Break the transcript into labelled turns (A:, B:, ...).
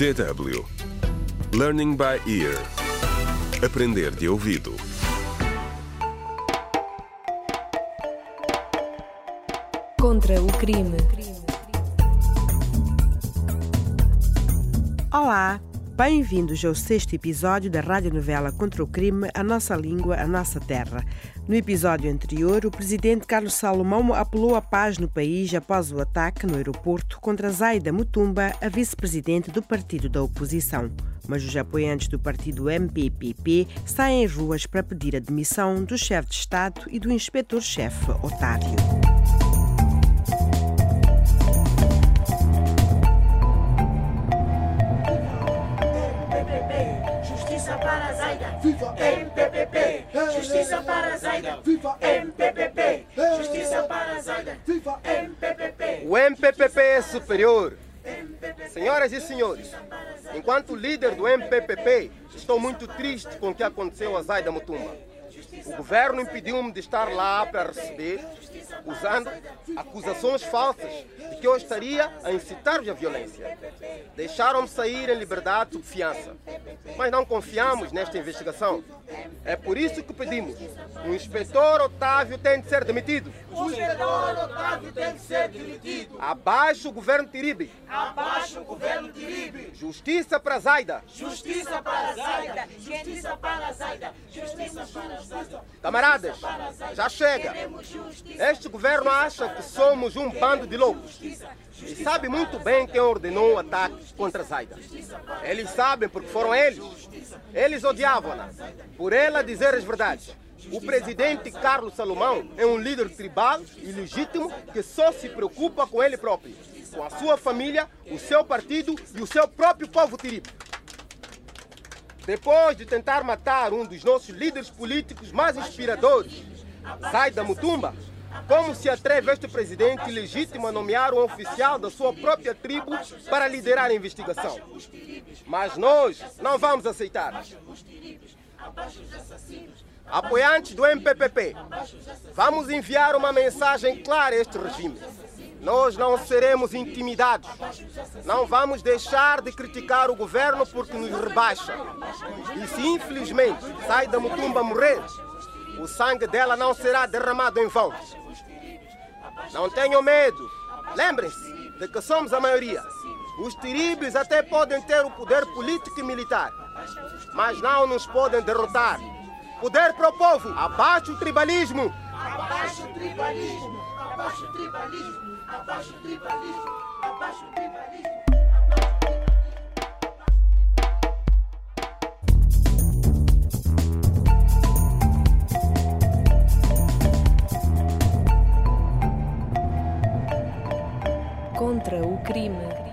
A: DW Learning by Ear. Aprender de ouvido.
B: Contra o crime.
C: Olá, bem-vindos ao sexto episódio da radionovela Contra o Crime, A Nossa Língua, a Nossa Terra. No episódio anterior, o presidente Carlos Salomão apelou à paz no país após o ataque no aeroporto contra Zaida Mutumba, a vice-presidente do partido da oposição. Mas os apoiantes do partido MPPP saem às ruas para pedir a demissão do chefe de Estado e do inspetor-chefe Otávio.
D: Para Zaida. Viva MPPP. Justiça para Zaida. Viva MPPP. Justiça para Zaida. Viva MPPP.
E: O MPPP é superior. Senhoras e senhores, enquanto líder do MPPP, estou muito triste com o que aconteceu a Zaida Mutumba. O governo impediu-me de estar lá para receber, usando acusações falsas de que eu estaria a incitar a violência. Deixaram-me sair em liberdade sob fiança. Mas não confiamos nesta investigação. É por isso que pedimos: o inspetor Otávio tem de ser demitido.
D: O inspetor Otávio tem que ser demitido.
E: Abaixo o governo Tiribe.
D: Abaixo o governo Tiribe.
E: Justiça para Zaida.
D: Justiça para Zaida. Justiça para Zaida. Justiça para Zaida.
E: Camaradas, já chega. Este governo acha que somos um bando de loucos. E sabe muito bem quem ordenou o ataque contra Zaida. Eles sabem porque foram eles. Eles odiavam-na. Por ela dizer as verdades. O presidente Carlos Salomão é um líder tribal e legítimo que só se preocupa com ele próprio, com a sua família, o seu partido e o seu próprio povo tiribe. Depois de tentar matar um dos nossos líderes políticos mais inspiradores, Zaida Mutumba, como se atreve este presidente legítimo a nomear um oficial da sua própria tribo para liderar a investigação? Mas nós não vamos aceitar. Apoiantes do MPPP, vamos enviar uma mensagem clara a este regime. Nós não seremos intimidados. Não vamos deixar de criticar o governo porque nos rebaixa. E se infelizmente sai da Mutumba morrer, o sangue dela não será derramado em vão. Não tenham medo. Lembrem-se de que somos a maioria. Os tiribes até podem ter o poder político e militar, mas não nos podem derrotar. Poder para o povo, abaixo o tribalismo.
D: Abaixo o tribalismo. Abaixo o tribalismo. Abaixo o tribalismo. Abaixo o tribalismo.
B: Contra o crime.